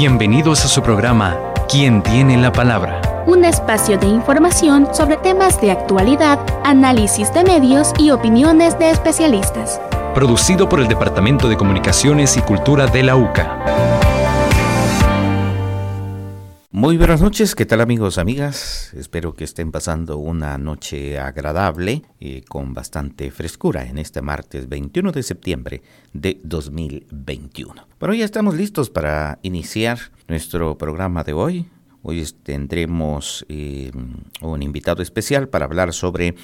Bienvenidos a su programa ¿Quién tiene la palabra? Un espacio de información sobre temas de actualidad, análisis de medios y opiniones de especialistas. Producido por el Departamento de Comunicaciones y Cultura de la UCA. Muy buenas noches, ¿qué tal amigos, amigas? Espero que estén pasando una noche agradable y con bastante frescura en este martes 21 de septiembre de 2021. Bueno, ya estamos listos para iniciar nuestro programa de hoy. Hoy tendremos eh, un invitado especial para hablar sobre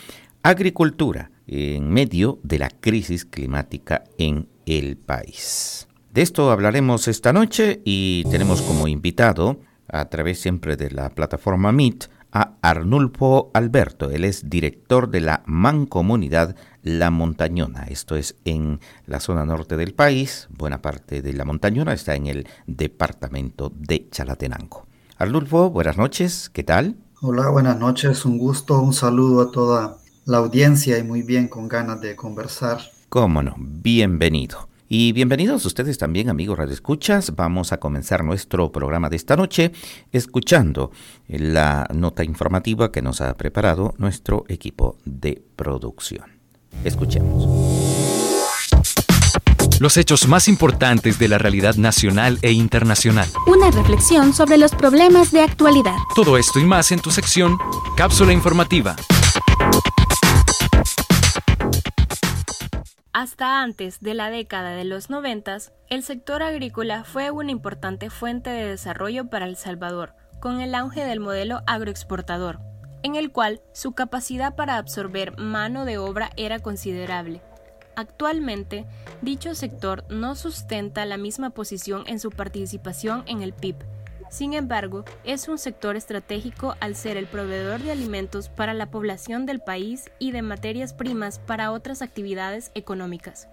agricultura en medio de la crisis climática en el país. De esto hablaremos esta noche y tenemos como invitado a través siempre de la plataforma Meet a Arnulfo Alberto. Él es director de la Mancomunidad La Montañona. Esto es en la zona norte del país. Buena parte de La Montañona está en el departamento de Chalatenango. Arnulfo, buenas noches. ¿Qué tal? Hola, buenas noches. Un gusto, un saludo a toda la audiencia y muy bien con ganas de conversar. Cómo no, bienvenido. Y bienvenidos ustedes también, amigos Radio Escuchas. Vamos a comenzar nuestro programa de esta noche escuchando la nota informativa que nos ha preparado nuestro equipo de producción. Escuchemos. Los hechos más importantes de la realidad nacional e internacional. Una reflexión sobre los problemas de actualidad. Todo esto y más en tu sección Cápsula Informativa. Hasta antes de la década de los noventas, el sector agrícola fue una importante fuente de desarrollo para El Salvador, con el auge del modelo agroexportador, en el cual su capacidad para absorber mano de obra era considerable. Actualmente, dicho sector no sustenta la misma posición en su participación en el PIB, sin embargo, es un sector estratégico al ser el proveedor de alimentos para la población del país y de materias primas para otras actividades económicas,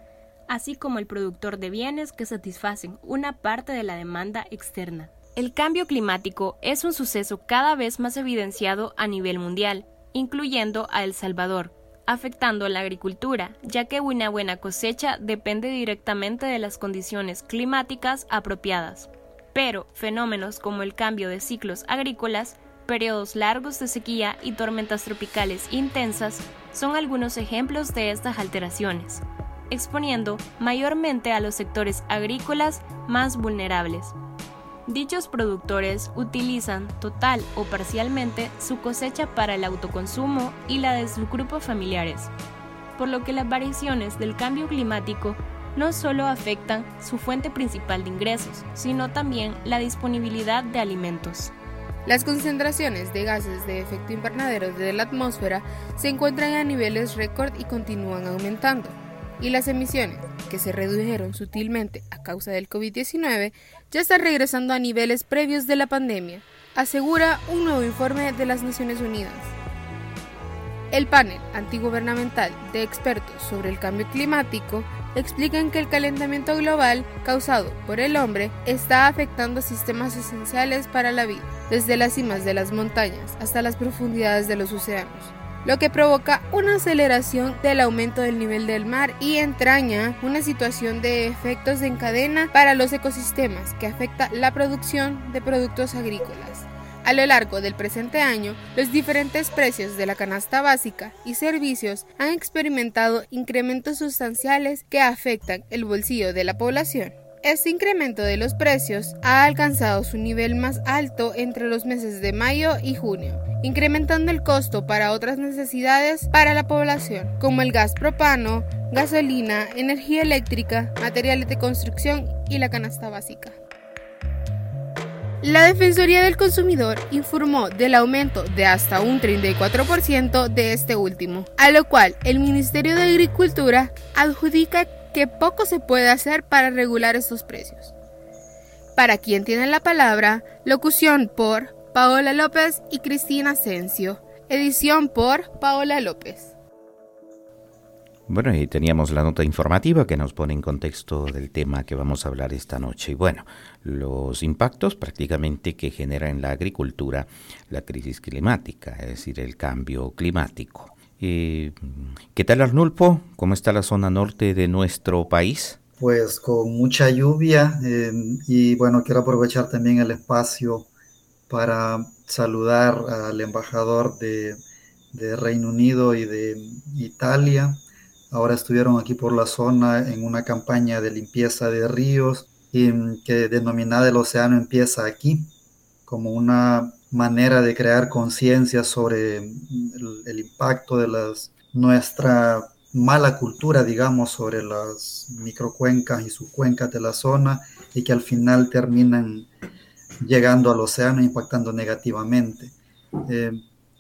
así como el productor de bienes que satisfacen una parte de la demanda externa. El cambio climático es un suceso cada vez más evidenciado a nivel mundial, incluyendo a El Salvador, afectando la agricultura, ya que una buena cosecha depende directamente de las condiciones climáticas apropiadas pero fenómenos como el cambio de ciclos agrícolas, periodos largos de sequía y tormentas tropicales intensas son algunos ejemplos de estas alteraciones, exponiendo mayormente a los sectores agrícolas más vulnerables. Dichos productores utilizan total o parcialmente su cosecha para el autoconsumo y la de sus grupos familiares, por lo que las variaciones del cambio climático no solo afectan su fuente principal de ingresos, sino también la disponibilidad de alimentos. Las concentraciones de gases de efecto invernadero de la atmósfera se encuentran a niveles récord y continúan aumentando. Y las emisiones, que se redujeron sutilmente a causa del COVID-19, ya están regresando a niveles previos de la pandemia, asegura un nuevo informe de las Naciones Unidas. El panel antigubernamental de expertos sobre el cambio climático explican que el calentamiento global causado por el hombre está afectando sistemas esenciales para la vida, desde las cimas de las montañas hasta las profundidades de los océanos, lo que provoca una aceleración del aumento del nivel del mar y entraña una situación de efectos en cadena para los ecosistemas que afecta la producción de productos agrícolas. A lo largo del presente año, los diferentes precios de la canasta básica y servicios han experimentado incrementos sustanciales que afectan el bolsillo de la población. Este incremento de los precios ha alcanzado su nivel más alto entre los meses de mayo y junio, incrementando el costo para otras necesidades para la población, como el gas propano, gasolina, energía eléctrica, materiales de construcción y la canasta básica. La Defensoría del Consumidor informó del aumento de hasta un 34% de este último, a lo cual el Ministerio de Agricultura adjudica que poco se puede hacer para regular estos precios. Para quien tiene la palabra, locución por Paola López y Cristina Asensio, edición por Paola López. Bueno, y teníamos la nota informativa que nos pone en contexto del tema que vamos a hablar esta noche. Y bueno, los impactos prácticamente que genera en la agricultura la crisis climática, es decir, el cambio climático. ¿Qué tal Arnulfo? ¿Cómo está la zona norte de nuestro país? pues con mucha lluvia eh, y bueno, quiero aprovechar también el espacio para saludar al embajador de Reino Unido y de Italia. Ahora estuvieron aquí por la zona en una campaña de limpieza de ríos y, mm, que denominada El Océano empieza aquí, como una manera de crear conciencia sobre el, el, impacto de nuestra mala cultura, digamos, sobre las microcuencas y subcuencas de la zona y que al final terminan llegando al océano impactando negativamente. Eh,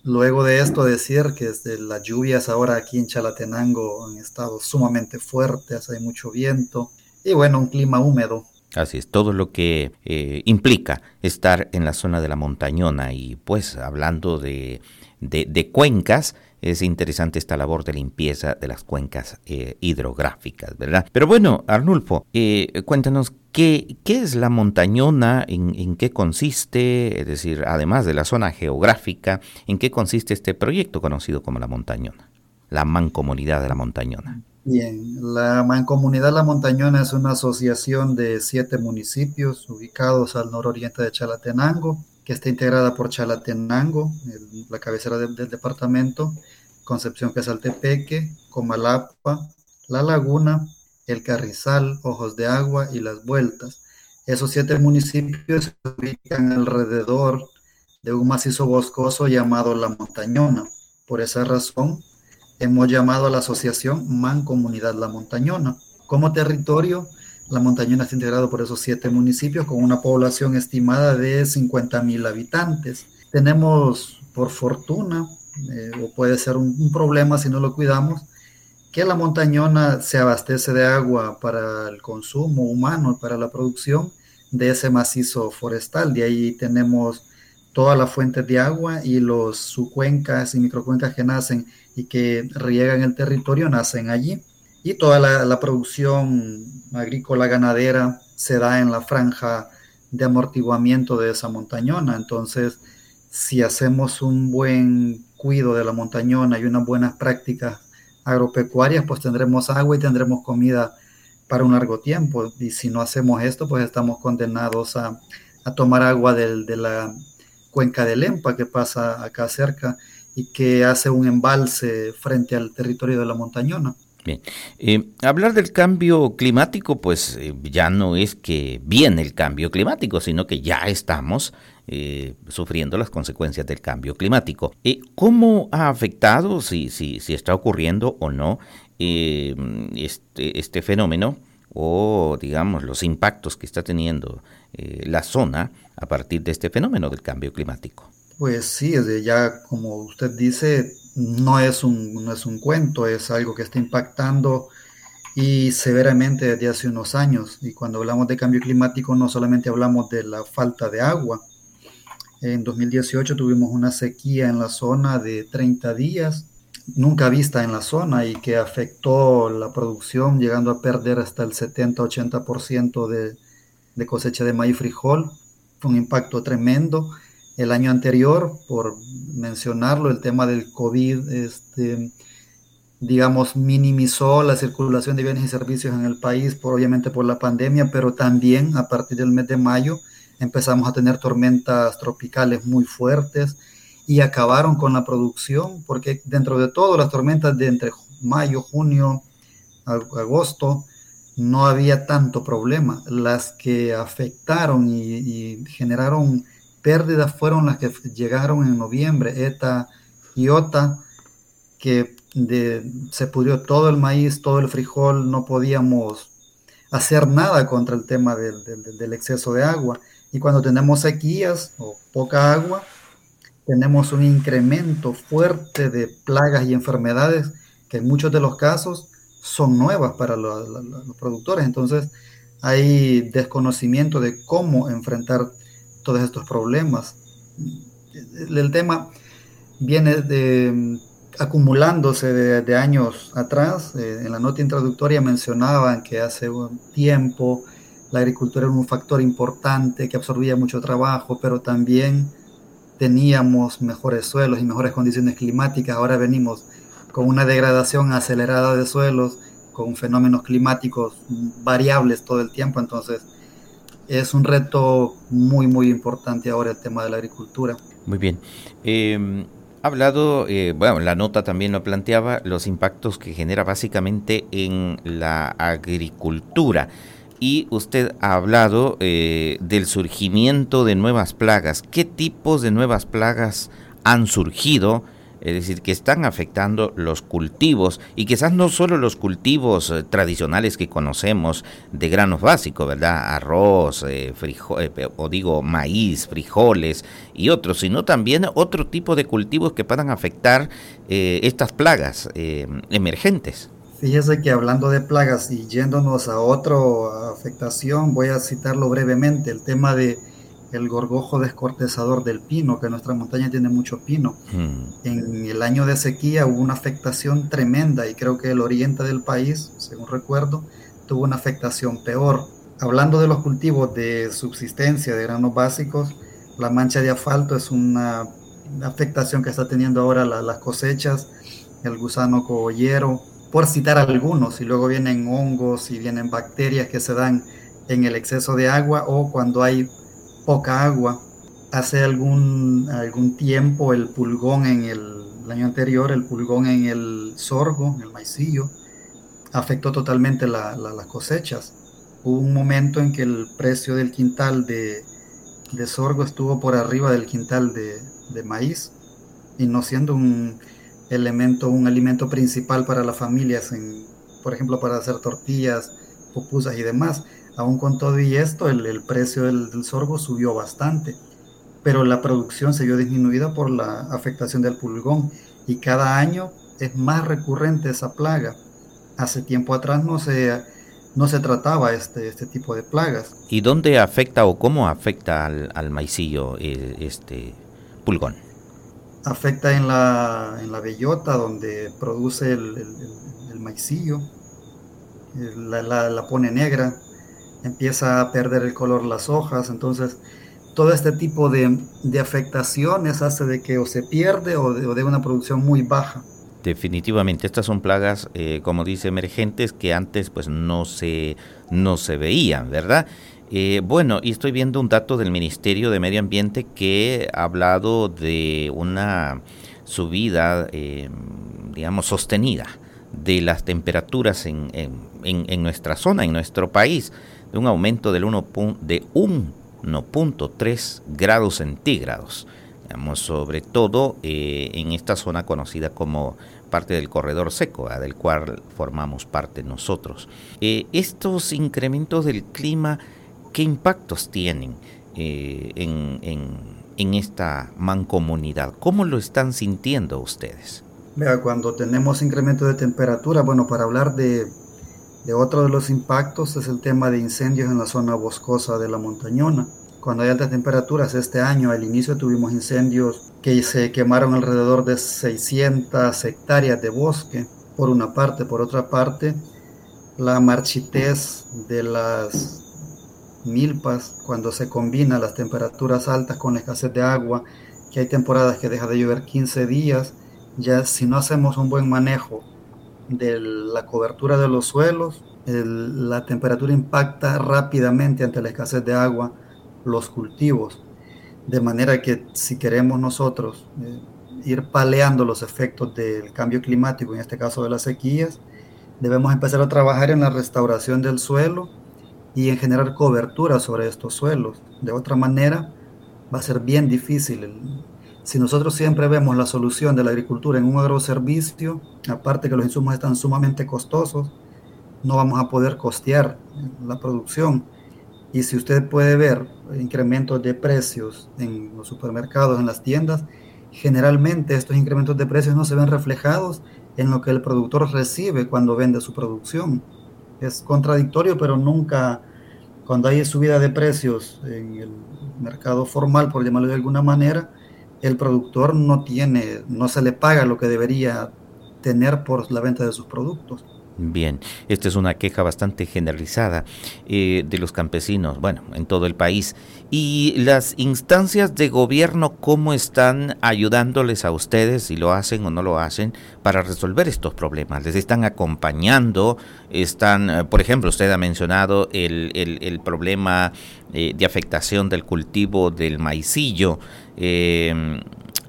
luego de esto decir que desde las lluvias ahora aquí en Chalatenango han estado sumamente fuertes, hay mucho viento y bueno, un clima húmedo. Así es, todo lo que eh, implica estar en la zona de la montañona y pues hablando de, de, de cuencas, es interesante esta labor de limpieza de las cuencas eh, hidrográficas, ¿verdad? Pero bueno, Arnulfo, eh, cuéntanos qué, es la montañona, en, qué consiste, es decir, además de la zona geográfica, en qué consiste este proyecto conocido como la montañona, la mancomunidad de la montañona. Bien, la Mancomunidad La Montañona es una asociación de siete municipios ubicados al nororiente de Chalatenango, que está integrada por Chalatenango, la cabecera de, del departamento, Concepción Quesaltepeque, Comalapa, La Laguna, El Carrizal, Ojos de Agua y Las Vueltas. Esos siete municipios se ubican alrededor de un macizo boscoso llamado La Montañona. Por esa razón, hemos llamado a la asociación Mancomunidad La Montañona. Como territorio, la montañona está integrado por esos siete municipios con una población estimada de 50 mil habitantes. Tenemos, por fortuna, eh, o puede ser un, un, problema si no lo cuidamos, que la montañona se abastece de agua para el consumo humano, para la producción de ese macizo forestal. De ahí tenemos todas las fuentes de agua y los subcuencas y microcuencas que nacen y que riegan el territorio nacen allí y toda la, producción agrícola ganadera se da en la franja de amortiguamiento de esa montañona. Entonces, si hacemos un buen cuidado de la montañona y unas buenas prácticas agropecuarias, pues tendremos agua y tendremos comida para un largo tiempo. Y si no hacemos esto, pues estamos condenados a, tomar agua del, de la cuenca de Lempa que pasa acá cerca y que hace un embalse frente al territorio de la montañona. Bien, eh, hablar del cambio climático, pues eh, ya no es que viene el cambio climático, sino que ya estamos eh, sufriendo las consecuencias del cambio climático. ¿Cómo ha afectado, si, si, si, está ocurriendo o no, eh, este, este, fenómeno o, digamos, los impactos que está teniendo eh, la zona a partir de este fenómeno del cambio climático? Pues sí, ya como usted dice, no es un, no es un cuento, es algo que está impactando y severamente desde hace unos años. Y cuando hablamos de cambio climático no solamente hablamos de la falta de agua. En 2018 tuvimos una sequía en la zona de 30 días, nunca vista en la zona y que afectó la producción, llegando a perder hasta el 70-80% de, de cosecha de maíz frijol. Fue un impacto tremendo el año anterior, por mencionarlo, el tema del COVID, este, digamos, minimizó la circulación de bienes y servicios en el país, por, obviamente por la pandemia, pero también a partir del mes de mayo empezamos a tener tormentas tropicales muy fuertes y acabaron con la producción, porque dentro de todo las tormentas de entre mayo, junio, agosto, no había tanto problema. Las que afectaron y, y generaron pérdidas fueron las que llegaron en noviembre, ETA y OTA, que se pudrió todo el maíz, todo el frijol, no podíamos hacer nada contra el tema del, exceso de agua. Y cuando tenemos sequías o poca agua, tenemos un incremento fuerte de plagas y enfermedades que en muchos de los casos son nuevas para los productores. Entonces hay desconocimiento de cómo enfrentar todos estos problemas. El tema viene acumulándose de, de años atrás. Eh, en la nota introductoria mencionaban que hace un tiempo la agricultura era un factor importante que absorbía mucho trabajo, pero también teníamos mejores suelos y mejores condiciones climáticas. Ahora venimos con una degradación acelerada de suelos con fenómenos climáticos variables todo el tiempo, entonces es un reto muy, muy importante ahora el tema de la agricultura. Muy bien. Eh, ha hablado, eh, bueno, la nota también lo planteaba, los impactos que genera básicamente en la agricultura. Y usted ha hablado eh, del surgimiento de nuevas plagas. ¿Qué tipos de nuevas plagas han surgido? Es decir, que están afectando los cultivos y quizás no solo los cultivos eh, tradicionales que conocemos de granos básicos, ¿verdad? Arroz, eh, eh, o digo maíz, frijoles y otros, sino también otro tipo de cultivos que puedan afectar estas plagas emergentes. Fíjese que hablando de plagas y yéndonos a otra afectación, voy a citarlo brevemente, el tema de el gorgojo descortezador del pino, que nuestra montaña tiene mucho pino. Hmm. En el año de sequía hubo una afectación tremenda y creo que el oriente del país, según recuerdo, tuvo una afectación peor. Hablando de los cultivos de subsistencia, de granos básicos, la mancha de asfalto es una afectación que está teniendo ahora las cosechas, el gusano cogollero, por citar algunos, y luego vienen hongos y vienen bacterias que se dan en el exceso de agua o cuando hay poca agua. Hace algún, algún tiempo el pulgón en el, año anterior, el pulgón en el sorgo, en el maicillo, afectó totalmente las cosechas. Hubo un momento en que el precio del quintal de, sorgo estuvo por arriba del quintal de, de, maíz y no siendo un elemento, un alimento principal para las familias, en, por ejemplo, para hacer tortillas, pupusas y demás. Aún con todo y esto, el, precio del, sorgo subió bastante, pero la producción se vio disminuida por la afectación del pulgón y cada año es más recurrente esa plaga. Hace tiempo atrás no se, no se trataba este, este tipo de plagas. ¿Y dónde afecta o cómo afecta al, al maicillo eh, este pulgón? Afecta en la, en la bellota donde produce el, el, maicillo, la, la, pone negra, empieza a perder el color las hojas, entonces todo este tipo de, afectaciones hace de que o se pierde o de, una producción muy baja. Definitivamente, estas son plagas, eh, como dice, emergentes que antes pues no se, no se veían, ¿verdad? Eh, bueno, y estoy viendo un dato del Ministerio de Medio Ambiente que ha hablado de una subida, eh, digamos, sostenida de las temperaturas en, en nuestra zona, en nuestro país de un aumento del 1 de 1.3 grados centígrados, sobre todo eh, en esta zona conocida como parte del corredor seco, del cual formamos parte nosotros. Eh, estos incrementos del clima, ¿qué impactos tienen eh, en, en esta mancomunidad? ¿Cómo lo están sintiendo ustedes? Vea, cuando tenemos incremento de temperatura, bueno, para hablar de de otro de los impactos es el tema de incendios en la zona boscosa de la montañona. Cuando hay altas temperaturas, este año al inicio tuvimos incendios que se quemaron alrededor de 600 hectáreas de bosque, por una parte. Por otra parte, la marchitez de las milpas, cuando se combina las temperaturas altas con la escasez de agua, que hay temporadas que deja de llover 15 días, ya si no hacemos un buen manejo de la cobertura de los suelos, la temperatura impacta rápidamente ante la escasez de agua los cultivos, de manera que si queremos nosotros eh, ir paleando los efectos del cambio climático, en este caso de las sequías, debemos empezar a trabajar en la restauración del suelo y en generar cobertura sobre estos suelos. De otra manera, va a ser bien difícil si nosotros siempre vemos la solución de la agricultura en un agroservicio, aparte que los insumos están sumamente costosos, no vamos a poder costear la producción. Y si usted puede ver incrementos de precios en los supermercados, en las tiendas, generalmente estos incrementos de precios no se ven reflejados en lo que el productor recibe cuando vende su producción. Es contradictorio, pero nunca, cuando hay subida de precios en el mercado formal, por llamarlo de alguna manera, el productor no tiene, no se le paga lo que debería tener por la venta de sus productos. Bien, esta es una queja bastante generalizada eh, de los campesinos, bueno, en todo el país. ¿Y las instancias de gobierno cómo están ayudándoles a ustedes, si lo hacen o no lo hacen, para resolver estos problemas? ¿Les están acompañando? ¿Están, eh, por ejemplo, usted ha mencionado el, el, problema eh, de afectación del cultivo del maicillo?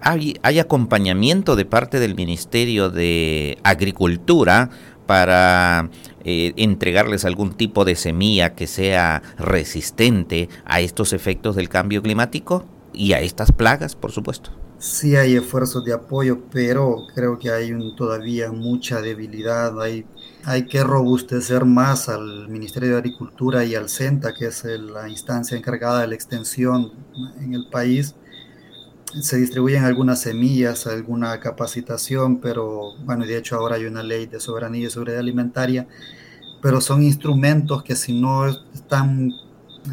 ¿Hay, ¿Hay acompañamiento de parte del Ministerio de Agricultura? para eh, entregarles algún tipo de semilla que sea resistente a estos efectos del cambio climático y a estas plagas, por supuesto. Sí hay esfuerzos de apoyo, pero creo que hay todavía mucha debilidad. Hay, hay que robustecer más al Ministerio de Agricultura y al CENTA, que es la instancia encargada de la extensión en el país, se distribuyen algunas semillas, alguna capacitación, pero bueno, de hecho ahora hay una ley de soberanía y seguridad alimentaria, pero son instrumentos que si no están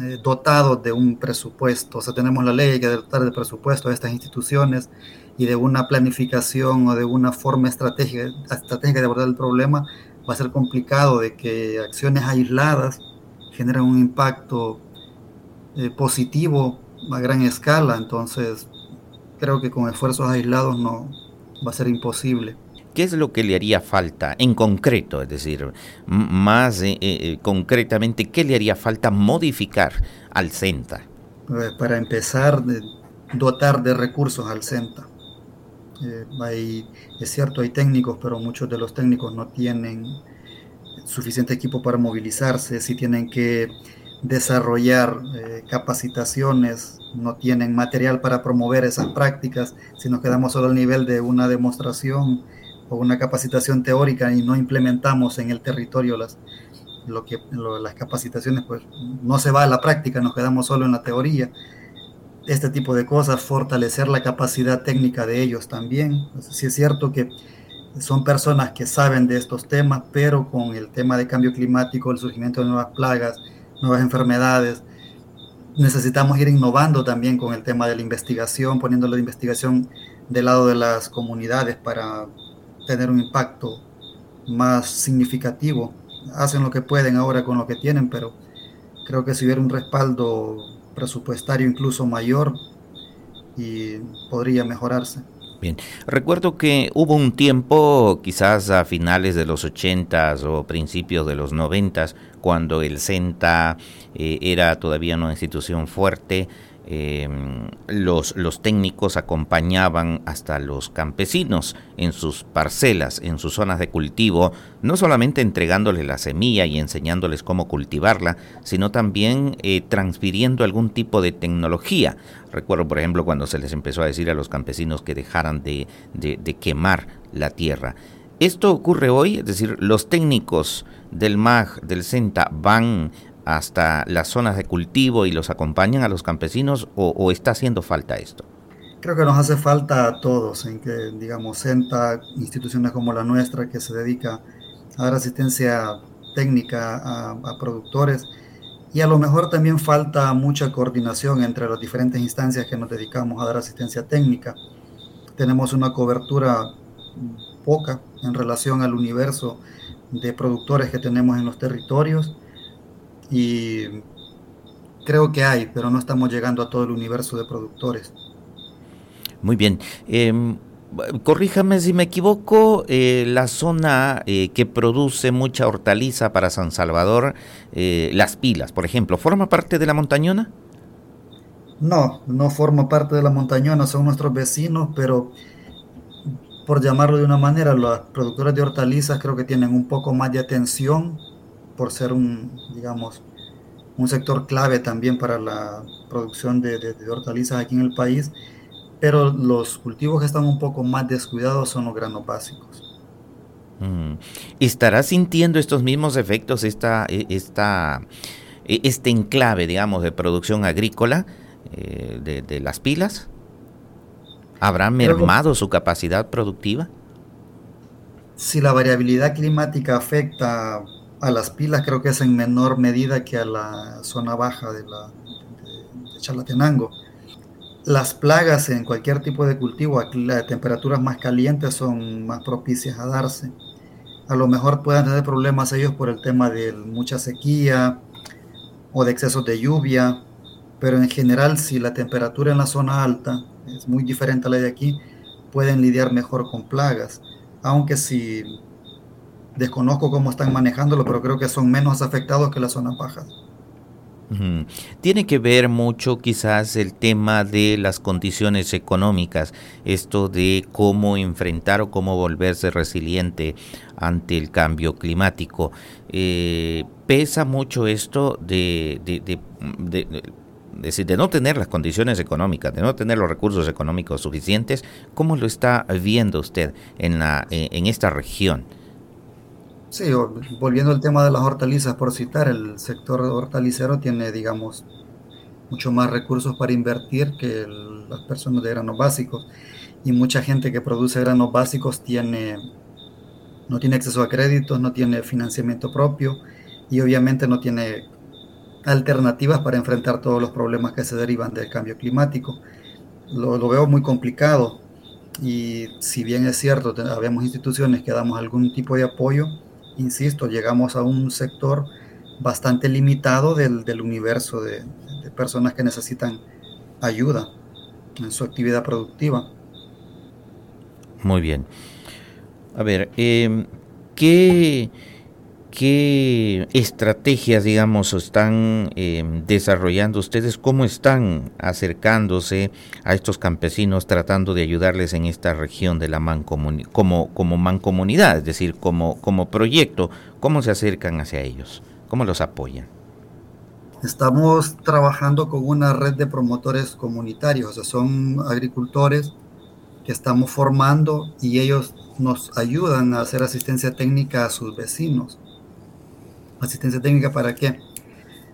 eh, dotados de un presupuesto, o sea, tenemos la ley, que dotar de presupuesto a estas instituciones y de una planificación o de una forma estratégica, estratégica de abordar el problema, va a ser complicado de que acciones aisladas generen un impacto eh, positivo a gran escala, entonces creo que con esfuerzos aislados no va a ser imposible. ¿Qué es lo que le haría falta en concreto? Es decir, más eh, eh, concretamente, ¿qué le haría falta modificar al CENTA? Eh, para empezar, dotar de recursos al CENTA. es cierto, hay técnicos, pero muchos de los técnicos no tienen suficiente equipo para movilizarse, si tienen que desarrollar capacitaciones no tienen material para promover esas prácticas, si nos quedamos solo al nivel de una demostración o una capacitación teórica y no implementamos en el territorio las, lo que, las capacitaciones, pues no se va a la práctica, nos quedamos solo en la teoría. Este tipo de cosas, fortalecer la capacidad técnica de ellos también. si sí es cierto que son personas que saben de estos temas, pero con el tema de cambio climático, el surgimiento de nuevas plagas, nuevas enfermedades, necesitamos ir innovando también con el tema de la investigación, poniendo la investigación del lado de las comunidades para tener un impacto más significativo. Hacen lo que pueden ahora con lo que tienen, pero creo que si hubiera un respaldo presupuestario incluso mayor, y podría mejorarse. Bien, recuerdo que hubo un tiempo, quizás a finales de los 80 o principios de los 90 cuando el CENTA eh, era todavía una institución fuerte, em, los, técnicos acompañaban hasta los campesinos en sus parcelas, en sus zonas de cultivo, no solamente entregándoles la semilla y enseñándoles cómo cultivarla, sino también eh, transfiriendo algún tipo de tecnología. Recuerdo, por ejemplo, cuando se les empezó a decir a los campesinos que dejaran de, de quemar la tierra. Esto ocurre hoy, es decir, los técnicos del MAG, del CENTA, van hasta las zonas de cultivo y los acompañan a los campesinos o, está haciendo falta esto? Creo que nos hace falta a todos, en que, digamos, CENTA, instituciones como la nuestra, que se dedica a dar asistencia técnica a productores, y a lo mejor también falta mucha coordinación entre las diferentes instancias que nos dedicamos a dar asistencia técnica. Tenemos una cobertura poca en relación al universo de productores que tenemos en los territorios y creo que hay, pero no estamos llegando a todo el universo de productores. Muy bien. Em, corríjame si me equivoco, eh, la zona eh, que produce mucha hortaliza para San Salvador, eh, Las Pilas, por ejemplo, ¿forma parte de la montañona? No, no forma parte de la montañona, son nuestros vecinos, pero por llamarlo de una manera, los productores de hortalizas creo que tienen un poco más de atención por ser un, digamos, un sector clave también para la producción de, hortalizas aquí en el país, pero los cultivos que están un poco más descuidados son los granos básicos. Mm. ¿Estará sintiendo estos mismos efectos esta, e, esta, e, este enclave, digamos, de producción agrícola eh, de, de las pilas? ¿Habrá mermado su capacidad productiva? Si la variabilidad climática afecta a las pilas, creo que es en menor medida que a la zona baja de, la, Chalatenango. Las plagas en cualquier tipo de cultivo, las temperaturas más calientes son más propicias a darse. a lo mejor puedan tener problemas ellos por el tema de mucha sequía o de excesos de lluvia, pero en general si la temperatura en la zona alta es muy diferente a la de aquí, pueden lidiar mejor con plagas, aunque si desconozco cómo están manejándolo, pero creo que son menos afectados que las zonas bajas. Tiene que ver mucho quizás el tema de las condiciones económicas, esto de cómo enfrentar o cómo volverse resiliente ante el cambio climático. Eh, pesa mucho esto de, de, de, de, no tener las condiciones económicas, de no tener los recursos económicos suficientes. ¿Cómo lo está viendo usted en, la, en esta región? Sí, volviendo al tema de las hortalizas, por citar, el sector hortalicero tiene, digamos, mucho más recursos para invertir que las personas de granos básicos. Y mucha gente que produce granos básicos tiene, no tiene acceso a créditos, no tiene financiamiento propio y obviamente no tiene alternativas para enfrentar todos los problemas que se derivan del cambio climático. Lo, lo veo muy complicado y si bien es cierto, habemos instituciones que damos algún tipo de apoyo, insisto, llegamos a un sector bastante limitado del, del universo de, personas que necesitan ayuda en su actividad productiva. Muy bien. A ver, em, ¿qué, ¿qué, estrategias, digamos, están em, desarrollando ustedes? ¿Cómo están acercándose a estos campesinos tratando de ayudarles en esta región de la mancomunidad, como, como mancomunidad, es decir, como, como proyecto? ¿Cómo se acercan hacia ellos? ¿Cómo los apoyan? Estamos trabajando con una red de promotores comunitarios, o sea, son agricultores que estamos formando y ellos nos ayudan a hacer asistencia técnica a sus vecinos. ¿Asistencia técnica para qué?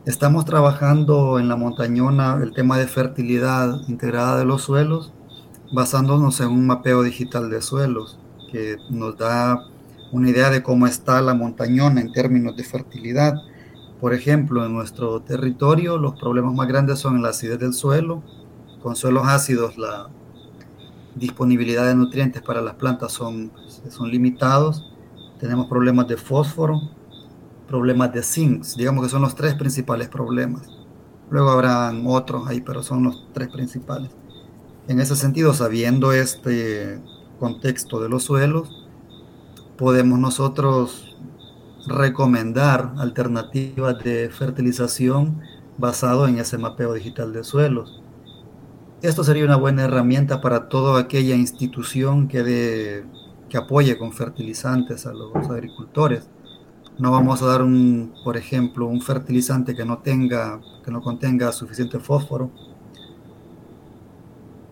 Estamos trabajando en la montañona el tema de fertilidad integrada de los suelos, basándonos en un mapeo digital de suelos que nos da una idea de cómo está la montañona en términos de fertilidad. Por ejemplo, en nuestro territorio los problemas más grandes son la acidez del suelo. Con suelos ácidos la disponibilidad de nutrientes para las plantas son, son limitados. Tenemos problemas de fósforo, problemas de zinc, digamos que son los tres principales problemas. Luego habrán otros ahí, pero son los tres principales. En ese sentido, sabiendo este contexto de los suelos, podemos nosotros recomendar alternativas de fertilización basado en ese mapeo digital de suelos. Esto sería una buena herramienta para toda aquella institución que, de, que apoye con fertilizantes a los agricultores no vamos a dar un, por ejemplo, un fertilizante que no tenga, que no contenga suficiente fósforo,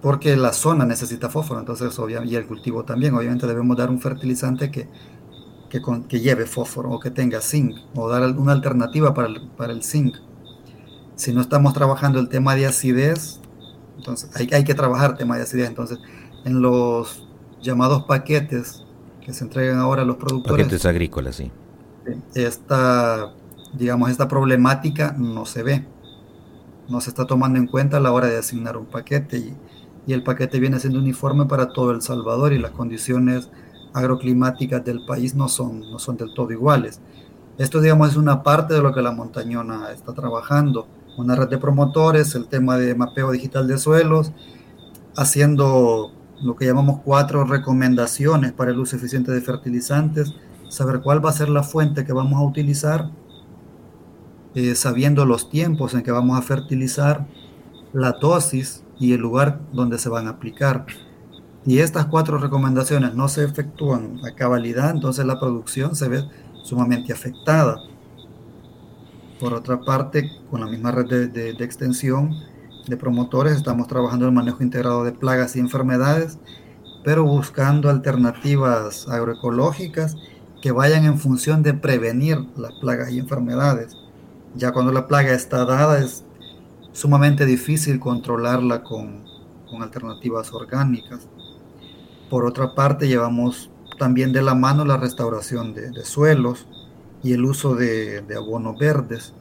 porque la zona necesita fósforo, entonces y el cultivo también, obviamente debemos dar un fertilizante que, que, lleve fósforo o que tenga zinc, o dar una alternativa para el, para el zinc. Si no estamos trabajando el tema de acidez, entonces hay, hay que trabajar el tema de acidez, entonces en los llamados paquetes que se entregan ahora a los productores. Paquetes agrícolas, sí esta, digamos, esta problemática no se ve. No se está tomando en cuenta a la hora de asignar un paquete y, el paquete viene siendo uniforme para todo El Salvador y las condiciones agroclimáticas del país no son, no son del todo iguales. Esto, digamos, es una parte de lo que la montañona está trabajando. Una red de promotores, el tema de mapeo digital de suelos, haciendo lo que llamamos cuatro recomendaciones para el uso eficiente de fertilizantes, saber cuál va a ser la fuente que vamos a utilizar, eh, sabiendo los tiempos en que vamos a fertilizar, la dosis y el lugar donde se van a aplicar. Y estas cuatro recomendaciones no se efectúan a cabalidad, entonces la producción se ve sumamente afectada. Por otra parte, con la misma red de, de extensión de promotores, estamos trabajando el manejo integrado de plagas y enfermedades, pero buscando alternativas agroecológicas que vayan en función de prevenir las plagas y enfermedades. Ya cuando la plaga está dada es sumamente difícil controlarla con, alternativas orgánicas. Por otra parte, llevamos también de la mano la restauración de, suelos y el uso de, abonos verdes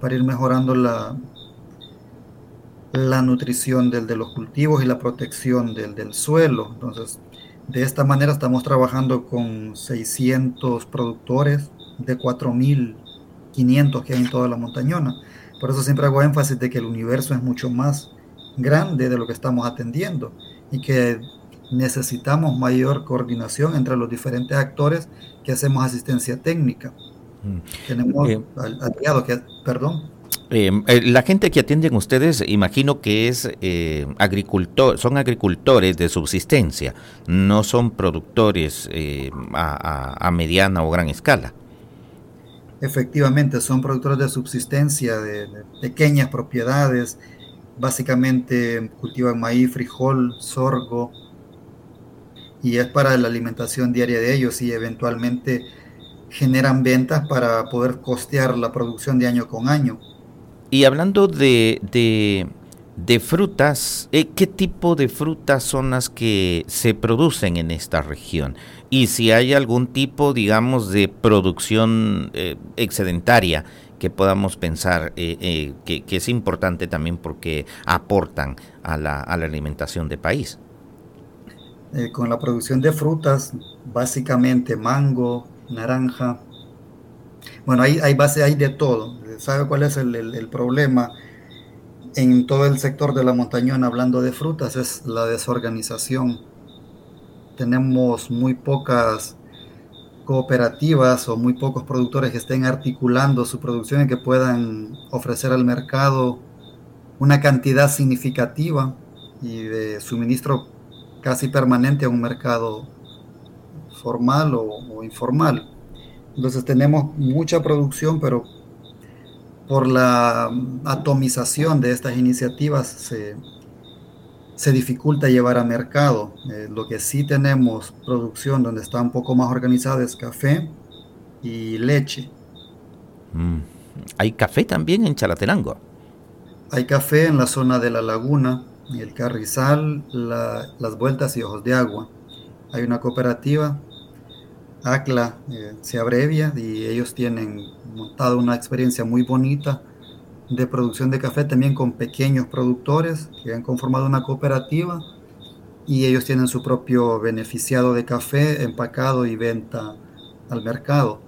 para ir mejorando la, la nutrición del, de los cultivos y la protección del, del suelo. Entonces, De esta manera estamos trabajando con 600 productores de 4.500 que hay en toda la montañona. Por eso siempre hago énfasis de que el universo es mucho más grande de lo que estamos atendiendo y que necesitamos mayor coordinación entre los diferentes actores que hacemos asistencia técnica. Mm. Tenemos eh, aliados que, perdón. Em, eh, la gente que atienden ustedes, imagino que es eh, agricultor, son agricultores de subsistencia, no son productores eh, a, mediana o gran escala. Efectivamente, son productores de subsistencia de, pequeñas propiedades, básicamente cultivan maíz, frijol, sorgo, y es para la alimentación diaria de ellos y eventualmente generan ventas para poder costear la producción de año con año. Y hablando de, de, frutas, eh, ¿qué tipo de frutas son las que se producen en esta región? Y si hay algún tipo, digamos, de producción eh, excedentaria que podamos pensar eh, que, es importante también porque aportan a la, alimentación del país. con la producción de frutas, básicamente mango, naranja. Bueno, hay, hay base, hay de todo. ¿Sabe cuál es el, problema en todo el sector de la montañona hablando de frutas? Es la desorganización. Tenemos muy pocas cooperativas o muy pocos productores que estén articulando su producción y que puedan ofrecer al mercado una cantidad significativa y de suministro casi permanente a un mercado formal o, informal. Entonces tenemos mucha producción, pero por la atomización de estas iniciativas se, dificulta llevar a mercado. Eh, lo que sí tenemos producción donde está un poco más organizada es café y leche. Mm. ¿Hay café también en Chalatenango? Hay café en la zona de la laguna, el carrizal, las vueltas y ojos de agua. Hay una cooperativa ACLA eh, se abrevia y ellos tienen montado una experiencia muy bonita de producción de café también con pequeños productores que han conformado una cooperativa y ellos tienen su propio beneficiado de café empacado y venta al mercado.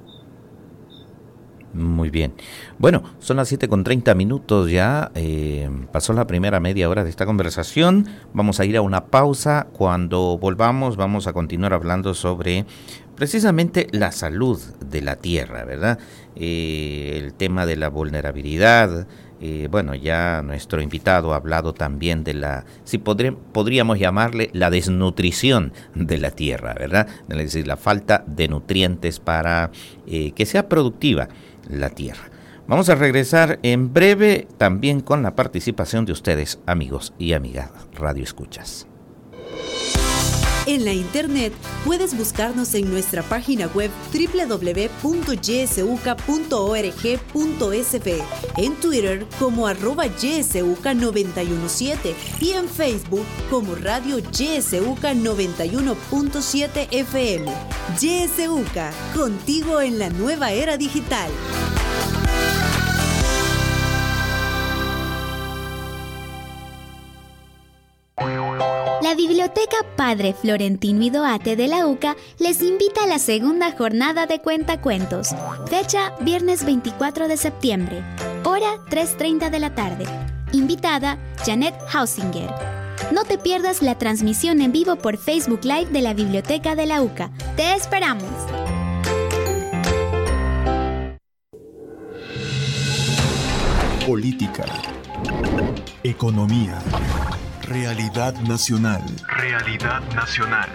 Muy bien. Bueno, son las 7 con 30 minutos ya. Eh, pasó la primera media hora de esta conversación. Vamos a ir a una pausa. Cuando volvamos vamos a continuar hablando sobre precisamente la salud de la tierra, ¿verdad? Eh, el tema de la vulnerabilidad. Eh, bueno, ya nuestro invitado ha hablado también de la, si podríamos llamarle la desnutrición de la tierra, ¿verdad? Es decir, la falta de nutrientes para que sea productiva la tierra. Vamos a regresar en breve también con la participación de ustedes, amigos y amigas Radio Escuchas. En la internet puedes buscarnos en nuestra página web www.ysuca.org.sv, en Twitter como arroba ysuca917 y en Facebook como Radio YSUCA 91.7 FM. YSUCA, contigo en la nueva era digital. La Biblioteca Padre Florentino Idoate de la UCA les invita a la segunda jornada de Cuentacuentos. Fecha viernes 24 de septiembre. Hora 3.30 de la tarde. Invitada Janet Hausinger. No te pierdas la transmisión en vivo por Facebook Live de la Biblioteca de la UCA. ¡Te esperamos! Política. Economía. Realidad nacional. Realidad nacional.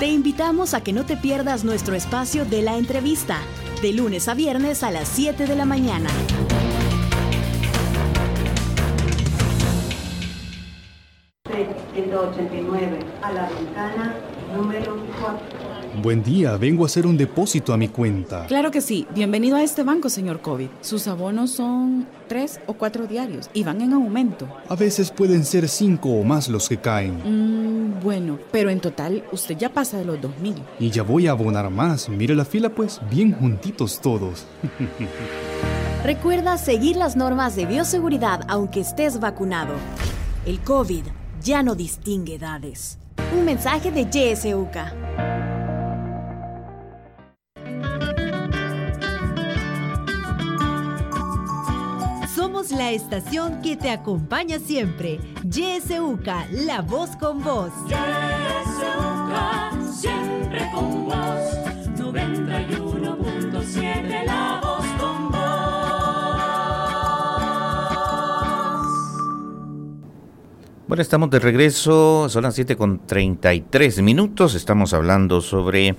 Te invitamos a que no te pierdas nuestro espacio de la entrevista, de lunes a viernes a las 7 de la mañana. a la ventana número 4. Buen día, vengo a hacer un depósito a mi cuenta. Claro que sí. Bienvenido a este banco, señor COVID. Sus abonos son tres o cuatro diarios y van en aumento. A veces pueden ser cinco o más los que caen. Mm, bueno, pero en total usted ya pasa de los dos mil. Y ya voy a abonar más. Mire la fila, pues, bien juntitos todos. Recuerda seguir las normas de bioseguridad aunque estés vacunado. El COVID ya no distingue edades. Un mensaje de YSUCA. Somos la estación que te acompaña siempre. YSUCA, la voz con voz. YSUCA, siempre con vos. 91.7, Bueno, estamos de regreso, son las 7 con 33 minutos, estamos hablando sobre